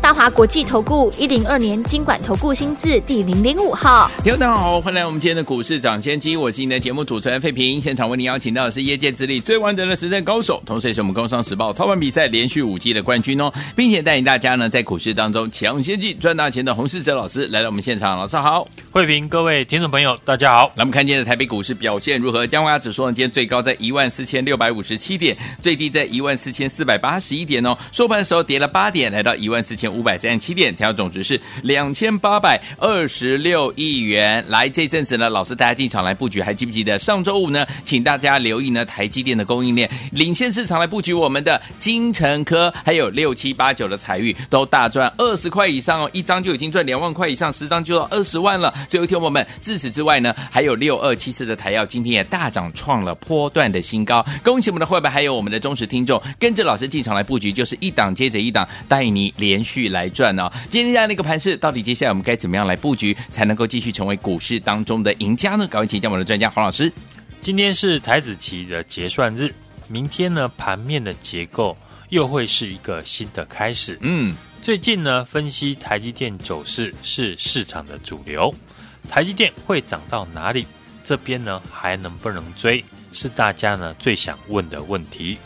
大华国际投顾一零二年经管投顾新字第零零五号，听众大家好，欢迎来我们今天的股市涨先机，我是您的节目主持人费平。现场为您邀请到的是业界资历最完整的实战高手，同时也是我们工商时报操盘比赛连续五季的冠军哦，并且带领大家呢在股市当中抢先机赚大钱的洪世哲老师来到我们现场，老师好，费平，各位听众朋友大家好。来我们看今天的台北股市表现如何？加权指数呢今天最高在一万四千六百五十七点，最低在一万四千四百八十一点哦，收盘的时候跌了八点，来到一万四千五百三十七点。成交总值是两千八百二十六亿元。来，这阵子呢，老师大家进场来布局，还记不记得上周五呢？请大家留意呢，台积电的供应链领先市场来布局我们的金城科，还有六七八九的彩玉都大赚二十块以上哦，一张就已经赚两万块以上，十张就要二十万了。所以，听我们，自此之外呢，还有六二七四的台燿今天也大涨，创了波段的新高。恭喜我们的会员，还有我们的忠实听众，跟着老师进场来布局，就是一档接着一档，带你连续来赚哦。今天这样的一个盘势，到底接下来我们该怎么样来布局，才能够继续成为股市当中的赢家呢？赶快请教我们的专家黄老师。今天是台子期的结算日，明天呢盘面的结构又会是一个新的开始。嗯，最近呢分析台积电走势是市场的主流，台积电会涨到哪里？这边呢还能不能追？是大家呢最想问的问题。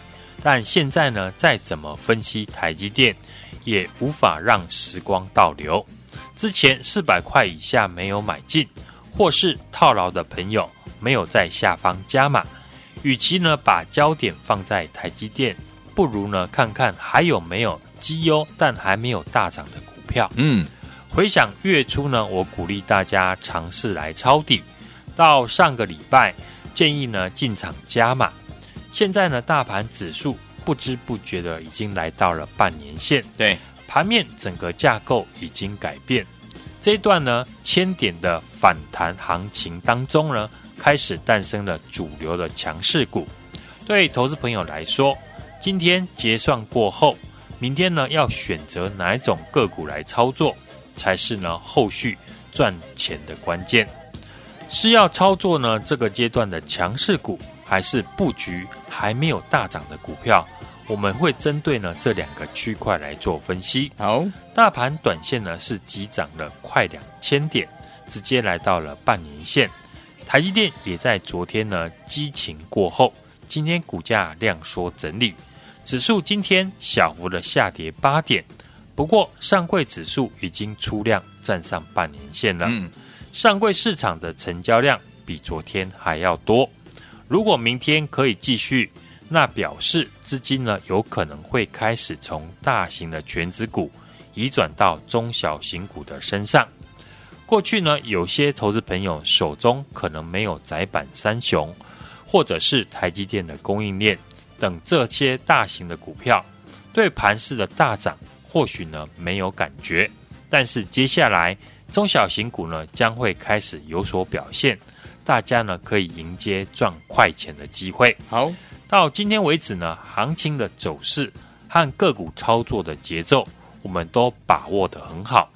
但现在呢再怎么分析台积电，也无法让时光倒流。之前四百块以下没有买进，或是套牢的朋友没有在下方加码。与其呢把焦点放在台积电，不如呢看看还有没有绩优但还没有大涨的股票。嗯，回想月初呢，我鼓励大家尝试来抄底。到上个礼拜建议呢进场加码。现在呢大盘指数。不知不觉的已经来到了半年线，对，盘面整个架构已经改变。这一段呢，千点的反弹行情当中呢，开始诞生了主流的强势股。对投资朋友来说，今天结算过后，明天呢要选择哪一种个股来操作，才是呢后续赚钱的关键。是要操作呢这个阶段的强势股，还是布局还没有大涨的股票？我们会针对呢这两个区块来做分析。好，大盘短线呢是急涨了快两千点，直接来到了半年线。台积电也在昨天呢激情过后，今天股价量缩整理，指数今天小幅的下跌八点。不过上柜指数已经出量站上半年线了。嗯，上柜市场的成交量比昨天还要多。如果明天可以继续。那表示资金呢，有可能会开始从大型的权值股移转到中小型股的身上。过去呢，有些投资朋友手中可能没有窄板三雄，或者是台积电的供应链等这些大型的股票，对盘势的大涨或许呢没有感觉。但是接下来中小型股呢将会开始有所表现，大家呢可以迎接赚快钱的机会。好。到今天为止呢，行情的走势和个股操作的节奏，我们都把握得很好。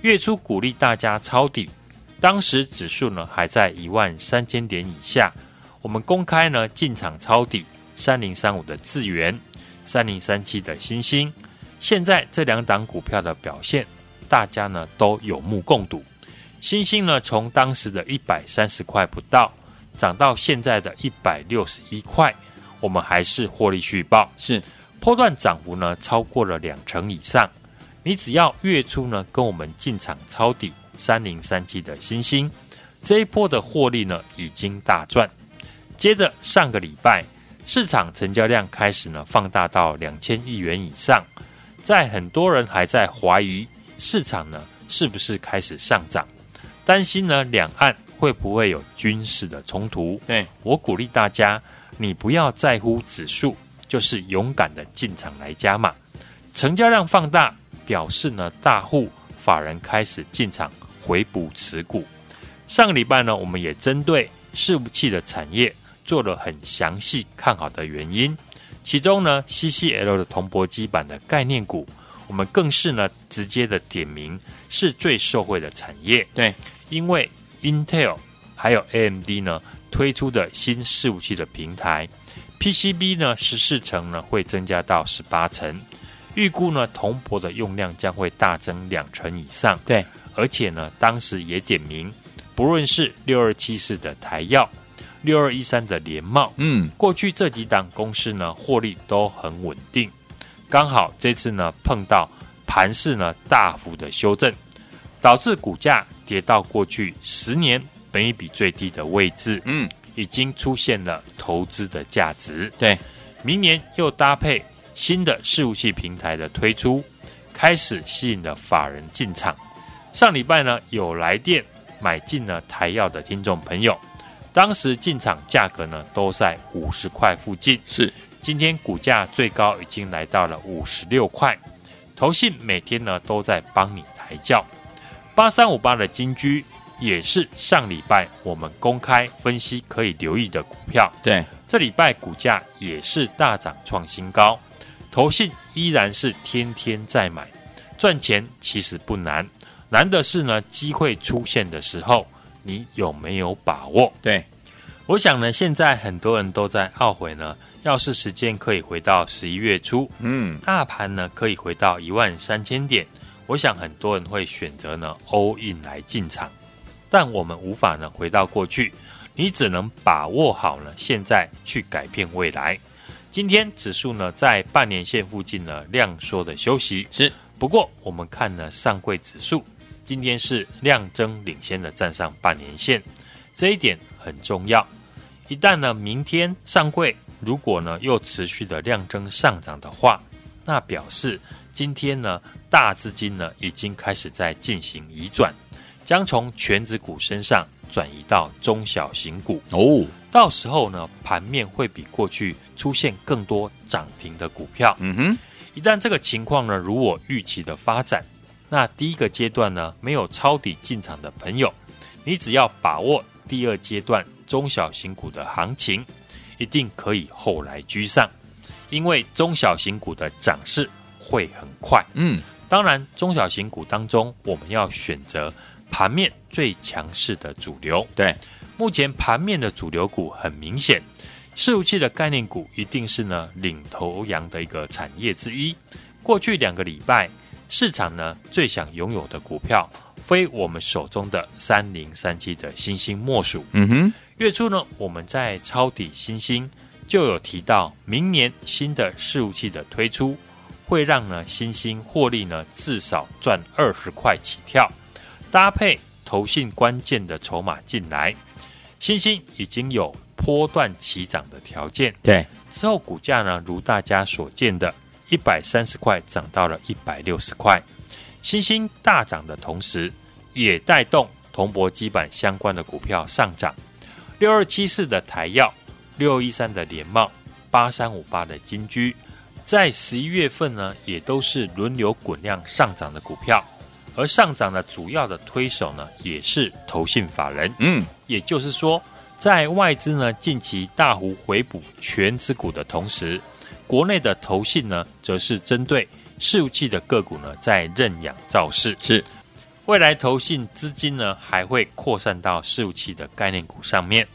月初鼓励大家抄底，当时指数呢还在一万三千点以下，我们公开呢进场抄底三零三五的智源，三零三七的欣兴。现在这两档股票的表现，大家呢都有目共睹。欣兴呢从当时的一百三十块不到，涨到现在的一百六十一块。我们还是获利续报，是波段涨幅呢超过了两成以上。你只要月初呢跟我们进场抄底三零三七的星星，这一波的获利呢已经大赚。接着上个礼拜市场成交量开始呢放大到两千亿元以上，在很多人还在怀疑市场呢是不是开始上涨，担心呢两岸会不会有军事的冲突。对，我鼓励大家。你不要在乎指数，就是勇敢的进场来加码，成交量放大，表示呢大户法人开始进场回补持股。上个礼拜呢，我们也针对伺服器的产业做了很详细看好的原因。其中呢，CCL 的铜箔基板的概念股，我们更是呢直接的点名是最受惠的产业。对，因为 Intel 还有 AMD 呢推出的新伺服器的平台，PCB 呢十四层呢会增加到十八层，预估呢铜箔的用量将会大增两成以上。对，而且呢当时也点名，不论是六二七四的台药。六二一三的联茂，嗯，过去这几档公司呢，获利都很稳定，刚好这次呢碰到盘势呢大幅的修正，导致股价跌到过去十年本一比最低的位置，嗯，已经出现了投资的价值。对，明年又搭配新的事务器平台的推出，开始吸引了法人进场。上礼拜呢有来电买进了台药的听众朋友。当时进场价格呢都在五十块附近，是今天股价最高已经来到了五十六块。投信每天呢都在帮你抬轿，八三五八的金居也是上礼拜我们公开分析可以留意的股票。对，这礼拜股价也是大涨创新高，投信依然是天天在买，赚钱其实不难，难的是呢机会出现的时候。你有没有把握？对，我想呢，现在很多人都在懊悔呢。要是时间可以回到十一月初，嗯，大盘呢可以回到一万三千点，我想很多人会选择呢 all in 来进场。但我们无法呢回到过去，你只能把握好了现在去改变未来。今天指数呢在半年线附近呢量缩的休息，是。不过我们看呢上柜指数。今天是量增领先的站上半年线，这一点很重要。一旦呢，明天上柜如果呢又持续的量增上涨的话，那表示今天呢大资金呢已经开始在进行移转，将从全指股身上转移到中小型股哦。到时候呢盘面会比过去出现更多涨停的股票。嗯哼，一旦这个情况呢如我预期的发展。那第一个阶段呢，没有抄底进场的朋友，你只要把握第二阶段中小型股的行情，一定可以后来居上，因为中小型股的涨势会很快。嗯，当然，中小型股当中，我们要选择盘面最强势的主流。对，目前盘面的主流股很明显，伺服器的概念股一定是呢领头羊的一个产业之一。过去两个礼拜。市场呢最想拥有的股票，非我们手中的三零三七的新兴莫属。嗯哼，月初呢我们在抄底新兴就有提到，明年新的事务器的推出，会让呢新兴获利呢至少赚二十块起跳，搭配投信关键的筹码进来，新兴已经有波段起涨的条件。对，之后股价呢如大家所见的。一百三十块涨到了一百六十块，新兴大涨的同时，也带动铜箔基板相关的股票上涨。六二七四的台药，六一三的联茂，八三五八的金居，在十一月份呢，也都是轮流滚量上涨的股票。而上涨的主要的推手呢，也是投信法人。嗯，也就是说，在外资呢近期大幅回补全资股的同时。国内的投信呢，则是针对伺服器的个股呢，在认养造势。是，未来投信资金呢，还会扩散到伺服器的概念股上面。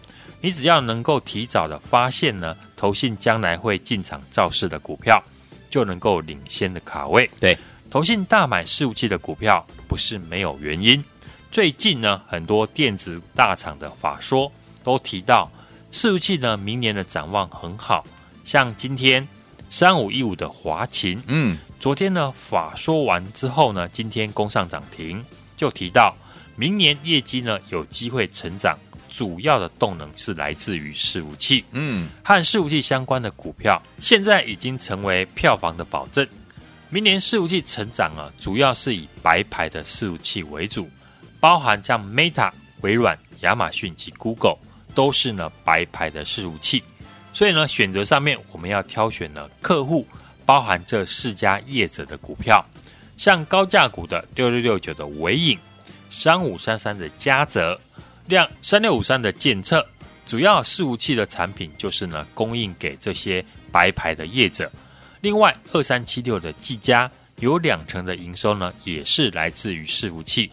你只要能够提早的发现呢，投信将来会进场造势的股票，就能够领先的卡位。对，投信大买伺服器的股票不是没有原因。最近呢，很多电子大厂的法说都提到，伺服器呢，明年的展望很好，像今天。三五一五的华勤，嗯，昨天呢法说完之后呢，今天攻上涨停，就提到明年业绩呢有机会成长，主要的动能是来自于伺服器，嗯，和伺服器相关的股票现在已经成为票房的保证。明年伺服器成长啊，主要是以白牌的伺服器为主，包含像 Meta、微软、亚马逊及 Google 都是呢白牌的伺服器。所以呢，选择上面我们要挑选呢客户包含这四家业者的股票，像高价股的六六六九的纬颖，三五三三的嘉泽，量三六五三的建测，主要伺服器的产品就是呢供应给这些白牌的业者。另外，二三七六的技嘉有两成的营收呢，也是来自于伺服器。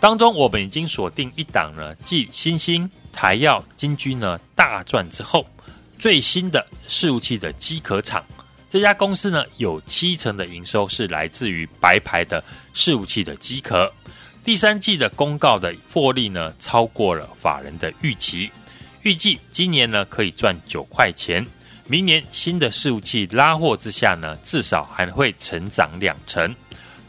当中，我们已经锁定一档呢，继新兴、台耀、金居呢大赚之后，最新的伺服器的机壳厂。这家公司呢，有七成的营收是来自于白牌的伺服器的机壳。第三季的公告的获利呢，超过了法人的预期，预计今年呢可以赚九块钱。明年新的事务器拉货之下呢，至少还会成长两成。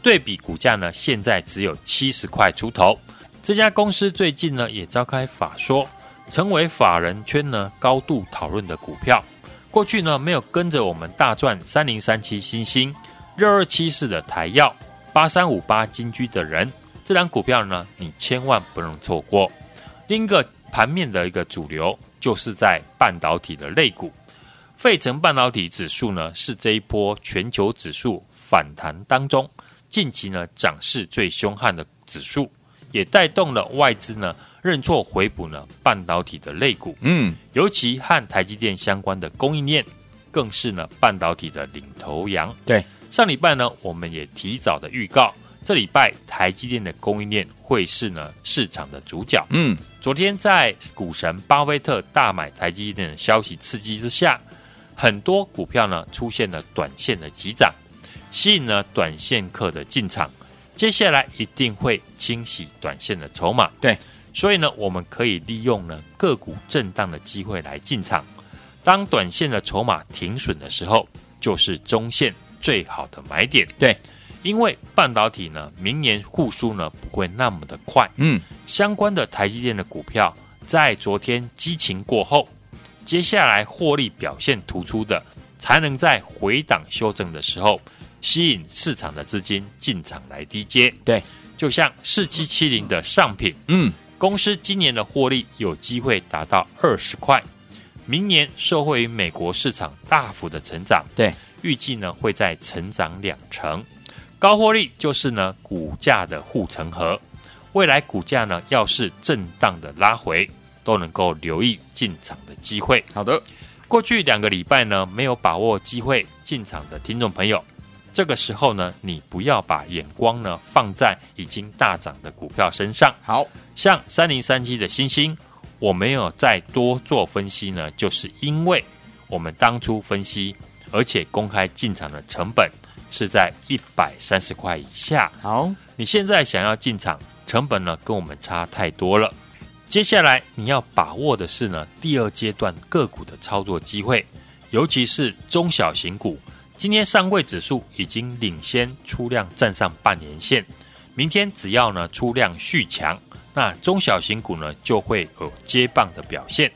对比股价呢，现在只有七十块出头。这家公司最近呢也召开法说，成为法人圈呢高度讨论的股票。过去呢，没有跟着我们大赚三零三七新兴、六二七四的台燿、八三五八金居的人，这档股票呢，你千万不能错过。另一个盘面的一个主流，就是在半导体的类股。费城半导体指数呢，是这一波全球指数反弹当中，近期呢涨势最凶悍的指数，也带动了外资呢。认错回补呢，半导体的类股，嗯，尤其和台积电相关的供应链，更是呢半导体的领头羊。对，上礼拜呢，我们也提早的预告，这礼拜台积电的供应链会是呢市场的主角。嗯，昨天在股神巴菲特大买台积电的消息刺激之下，很多股票呢出现了短线的急涨，吸引了短线客的进场。接下来一定会清洗短线的筹码。对。所以呢，我们可以利用呢个股震荡的机会来进场。当短线的筹码停损的时候，就是中线最好的买点。对，因为半导体呢，明年复苏呢不会那么的快。嗯，相关的台积电的股票在昨天激情过后，接下来获利表现突出的，才能在回档修正的时候，吸引市场的资金进场来低接。对，就像四七七零的上品，嗯。公司今年的获利有机会达到二十块，明年受惠于美国市场大幅的成长，对，预计呢会在成长两成，高获利就是呢股价的护城河，未来股价呢要是震荡的拉回，都能够留意进场的机会。好的，过去两个礼拜呢没有把握机会进场的听众朋友。这个时候呢，你不要把眼光呢放在已经大涨的股票身上。好像三零三七的星星，我没有再多做分析呢，就是因为我们当初分析，而且公开进场的成本是在一百三十块以下。好，你现在想要进场，成本呢跟我们差太多了。接下来你要把握的是呢第二阶段个股的操作机会，尤其是中小型股。今天上柜指数已经领先出量站上半年线，明天只要呢出量续强，那中小型股呢就会有接棒的表现。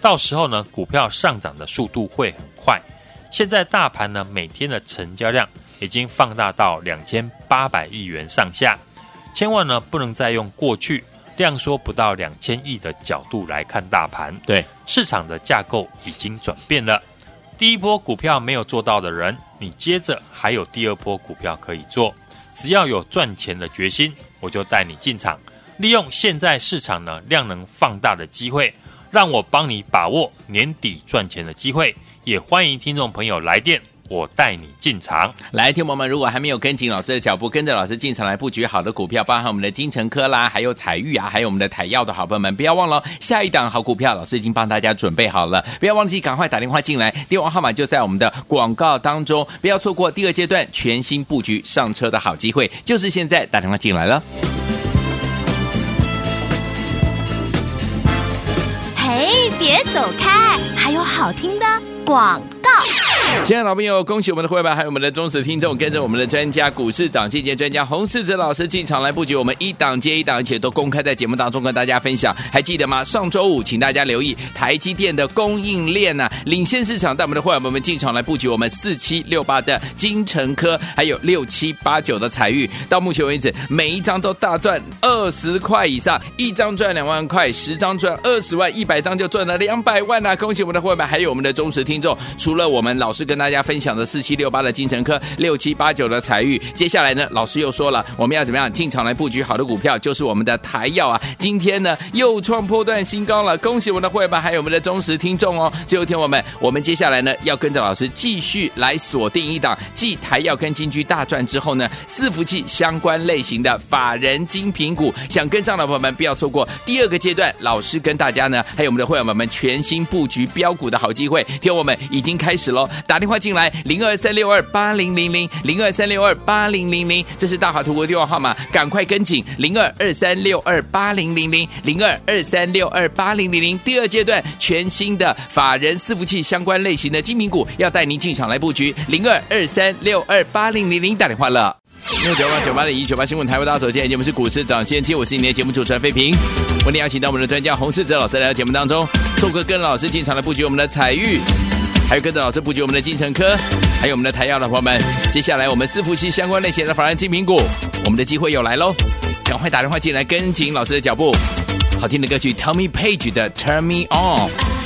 到时候呢股票上涨的速度会很快。现在大盘呢每天的成交量已经放大到两千八百亿元上下，千万呢不能再用过去量缩不到两千亿的角度来看大盘。对，市场的架构已经转变了。第一波股票没有做到的人，你接着还有第二波股票可以做。只要有赚钱的决心，我就带你进场，利用现在市场呢量能放大的机会，让我帮你把握年底赚钱的机会。也欢迎听众朋友来电。我带你进场，来，听友们，如果还没有跟紧老师的脚步，跟着老师进场来布局好的股票，包含我们的金城科啦，还有彩玉啊，还有我们的台药的好朋友们，不要忘了下一档好股票，老师已经帮大家准备好了，不要忘记赶快打电话进来，电话号码就在我们的广告当中，不要错过第二阶段全新布局上车的好机会，就是现在打电话进来了。嘿，别走开，还有好听的广告。亲爱的老朋友，恭喜我们的会员，还有我们的忠实听众，跟着我们的专家股市涨跌专家洪世哲老师进场来布局，我们一档接一档，而且都公开在节目当中跟大家分享。还记得吗？上周五，请大家留意台积电的供应链呐、啊，领先市场，带我们的会员们进场来布局我们四七六八的金城科，还有六七八九的彩玉。到目前为止，每一张都大赚二十块以上，一张赚两万块，十张赚二十万，一百张就赚了两百万呐、啊！恭喜我们的会员，还有我们的忠实听众，除了我们老师。师跟大家分享的四七六八的精诚科，六七八九的采钰。接下来呢，老师又说了，我们要怎么样进场来布局好的股票，就是我们的台药啊。今天呢又创波段新高了，恭喜我们的会员们还有我们的忠实听众哦。最后听我们，我们接下来呢要跟着老师继续来锁定一档，继台药跟金居大赚之后呢，伺服器相关类型的法人精品股，想跟上的朋友们不要错过第二个阶段，老师跟大家呢还有我们的会员们全新布局标股的好机会。听我们已经开始喽，打电话进来零二三六二八零零零零二三六二八零零零，这是大华图国电话号码，赶快跟紧零二二三六二八零零零零二二三六二八零零零。第二阶段全新的法人伺服器相关类型的精品股，要带您进场来布局零二二三六二八零零零，打电话了。六九八九八零一九八新闻台为大家所见，节目是股市涨先机，我是今天的节目主持人费平。我们邀请到我们的专家洪世哲老师来到节目当中，透过跟老师进场来布局我们的彩玉，还有跟着老师布局我们的精神科，还有我们的台药的朋友们。接下来我们伺服器相关类型的法人金苹果，我们的机会又来喽！赶快打电话进来跟紧老师的脚步。好听的歌曲，Tell Me Page 的 Turn Me On。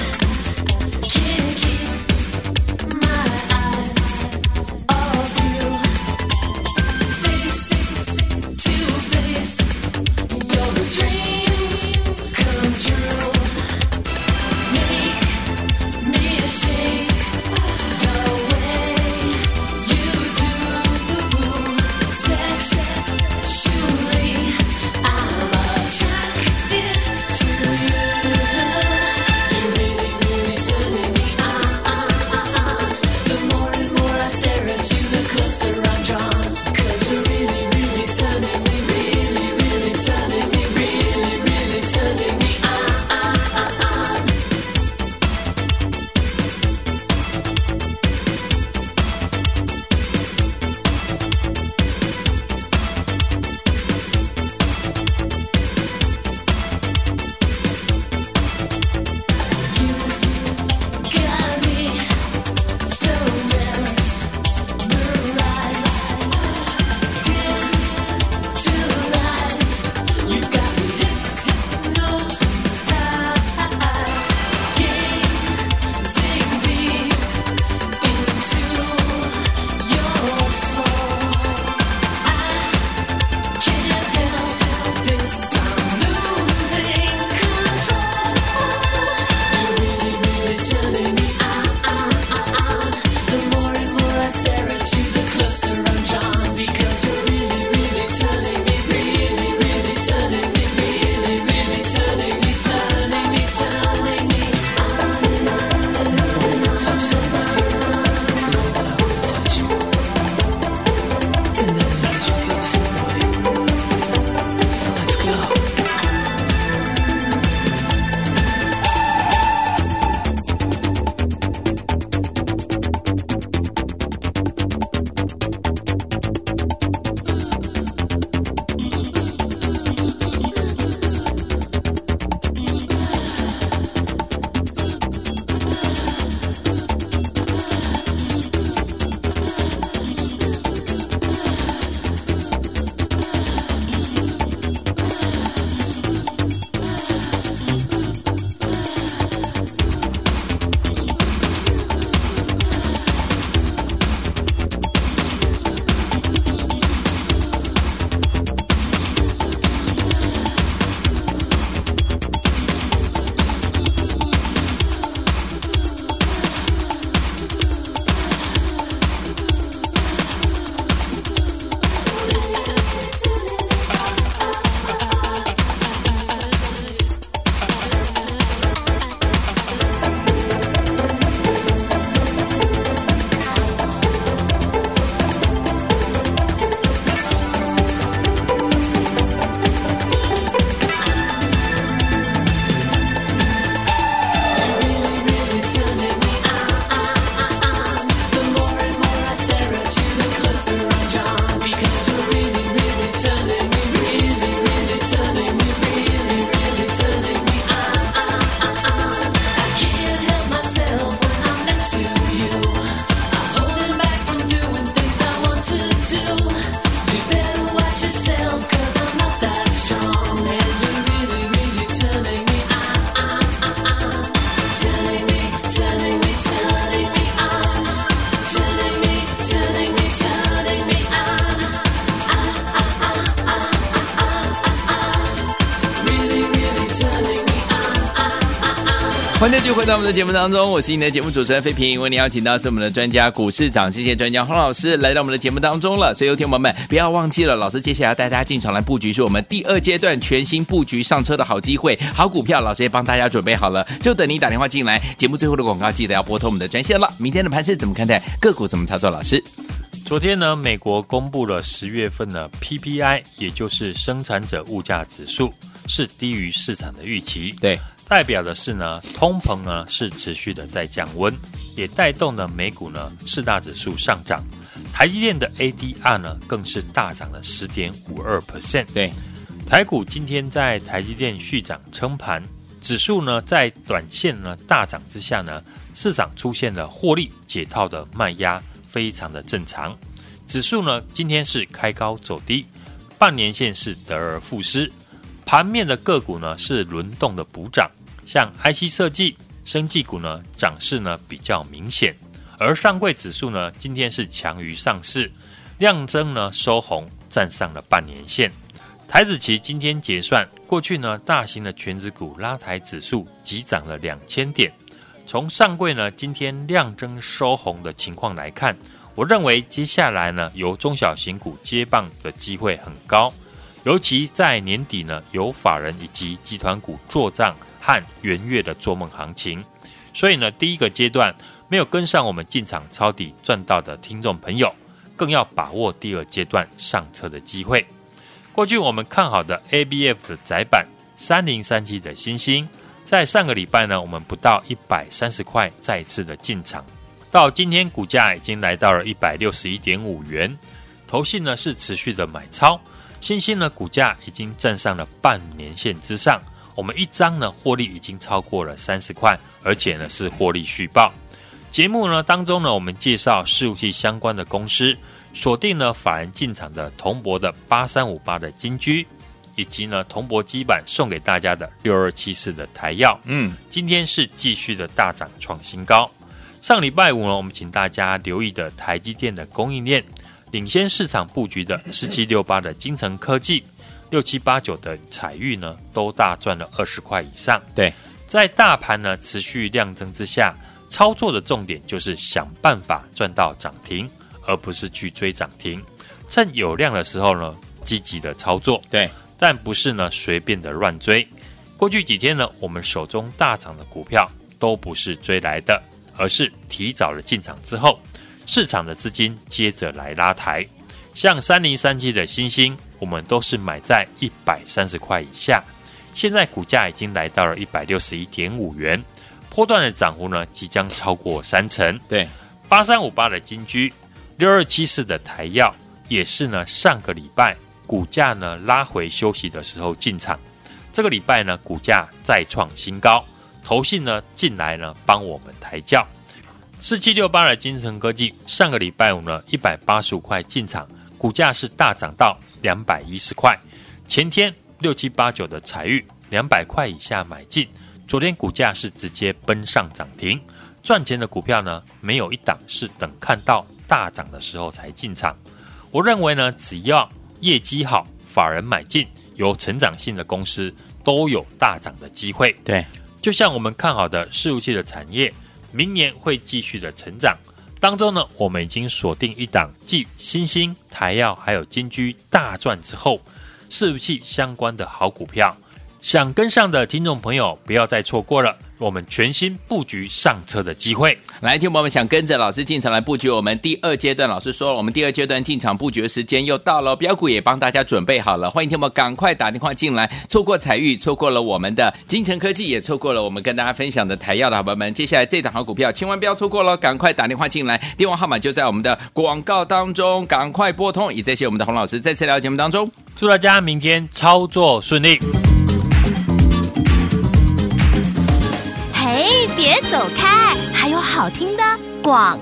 欢迎继续回到我们的节目当中，我是你的节目主持人费平。为你邀请到是我们的专家股市长，谢谢专家洪老师来到我们的节目当中了。所以，有听友们不要忘记了，老师接下来带大家进场来布局，是我们第二阶段全新布局上车的好机会，好股票，老师也帮大家准备好了，就等你打电话进来。节目最后的广告记得要拨通我们的专线了。明天的盘是怎么看待？个股怎么操作？老师，昨天呢，美国公布了十月份的 PPI，也就是生产者物价指数，是低于市场的预期。对。代表的是呢，通膨呢是持续的在降温，也带动了美股呢四大指数上涨，台积电的 ADR 呢更是大涨了十点五二 percent。对，台股今天在台积电续涨撑盘，指数呢在短线呢大涨之下呢，市场出现了获利解套的卖压，非常的正常。指数呢今天是开高走低，半年线是得而复失，盘面的个股呢是轮动的补涨。像 IC 设计、生技股呢，涨势呢比较明显，而上柜指数呢，今天是强于上市，量增呢收红，站上了半年线。台指期今天结算，过去呢，大型的权值股拉抬指数急涨了两千点。从上柜呢，今天量增收红的情况来看，我认为接下来呢，由中小型股接棒的机会很高，尤其在年底呢，由法人以及集团股做账。和元月的做梦行情，所以呢，第一个阶段没有跟上我们进场抄底赚到的听众朋友，更要把握第二阶段上车的机会。过去我们看好的 ABF 的窄板三零三七的欣兴，在上个礼拜呢，我们不到一百三十块再次的进场，到今天股价已经来到了一百六十一点五元，投信呢是持续的买超，欣兴呢股价已经站上了半年线之上。我们一张呢，获利已经超过了三十块，而且呢是获利续报。节目呢当中呢，我们介绍伺服器相关的公司，锁定了法人进场的铜箔的八三五八的金居，以及呢铜箔基板送给大家的六二七四的台药。嗯，今天是继续的大涨创新高。上礼拜五呢，我们请大家留意的台积电的供应链，领先市场布局的四七六八的精成科技。六七八九的彩玉呢，都大赚了二十块以上。对，在大盘呢持续量增之下，操作的重点就是想办法赚到涨停，而不是去追涨停。趁有量的时候呢，积极的操作。对，但不是呢随便的乱追。过去几天呢，我们手中大涨的股票都不是追来的，而是提早了进场之后，市场的资金接着来拉抬。像三零三七的星星，我们都是买在一百三十块以下，现在股价已经来到了一百六十一点五元，波段的涨幅呢即将超过三成。对，八三五八的金居，六二七四的台药，也是呢上个礼拜股价呢拉回休息的时候进场，这个礼拜呢股价再创新高，投信呢进来呢帮我们抬轿。四七六八的金城科技，上个礼拜五呢一百八十五块进场。股价是大涨到两百一十块，前天六七八九的采钰两百块以下买进，昨天股价是直接奔上涨停。赚钱的股票呢，没有一档是等看到大涨的时候才进场。我认为呢，只要业绩好，法人买进，有成长性的公司都有大涨的机会。对，就像我们看好的事务器的产业，明年会继续的成长。当中呢，我们已经锁定一档继新星、台药还有金居大赚之后，伺服器相关的好股票，想跟上的听众朋友不要再错过了。我们全新布局上车的机会，来，听我们想跟着老师进场来布局我们第二阶段。老师说了，我们第二阶段进场布局的时间又到了，标股也帮大家准备好了。欢迎听我们赶快打电话进来，错过彩玉，错过了我们的金城科技，也错过了我们跟大家分享的台药的好朋友们。接下来这档好股票，千万不要错过了，赶快打电话进来，电话号码就在我们的广告当中，赶快拨通。也谢谢我们的洪老师再次来到节目当中，祝大家明天操作顺利。别走开，还有好听的广。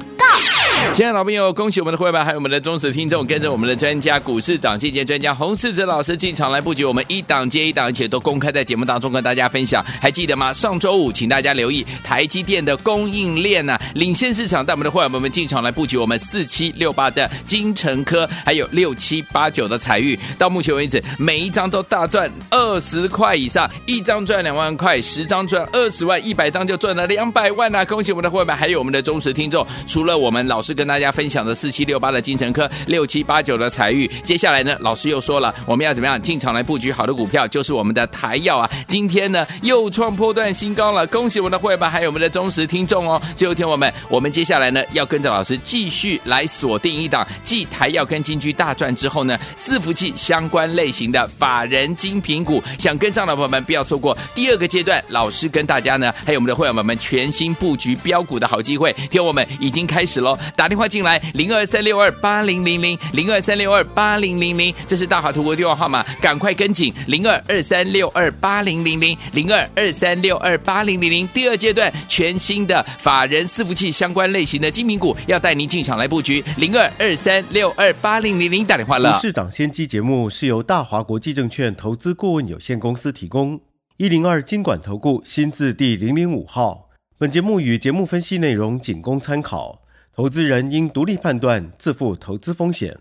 亲爱的老朋友，恭喜我们的会员，还有我们的忠实听众，跟着我们的专家股市涨跌专家洪世哲老师进场来布局，我们一档接一档，而且都公开在节目当中跟大家分享。还记得吗？上周五，请大家留意台积电的供应链呐、啊，领先市场，带我们的会员们进场来布局我们四七六八的金城科，还有六七八九的彩玉。到目前为止，每一张都大赚二十块以上，一张赚两万块，十张赚二十万，一百张就赚了两百万呐、恭喜我们的会员，还有我们的忠实听众。除了我们老师跟大家分享的四七六八的精成科，六七八九的采钰，接下来呢，老师又说了，我们要怎么样进场来布局好的股票，就是我们的台药啊，今天呢又创破段新高了，恭喜我们的会员，还有我们的忠实听众哦。最后听我们，我们接下来呢要跟着老师继续来锁定一档，继台药跟金居大赚之后呢，伺服器相关类型的法人精品股，想跟上的朋友们不要错过第二个阶段，老师跟大家呢，还有我们的会员们们全新布局标股的好机会，听我们已经开始喽，打电话进来零二三六二八零零零零二三六二八零零零，这是大华图国电话号码，赶快跟紧零二二三六二八零零零零二二三六二八零零零，第二阶段全新的法人伺服器相关类型的精品股，要带您进场来布局零二二三六二八零零零，打电话了。市长先机节目是由大华国际证券投资顾问有限公司提供，一零二金管投顾新字第零零五号。本节目与节目分析内容仅供参考，投资人应独立判断，自负投资风险。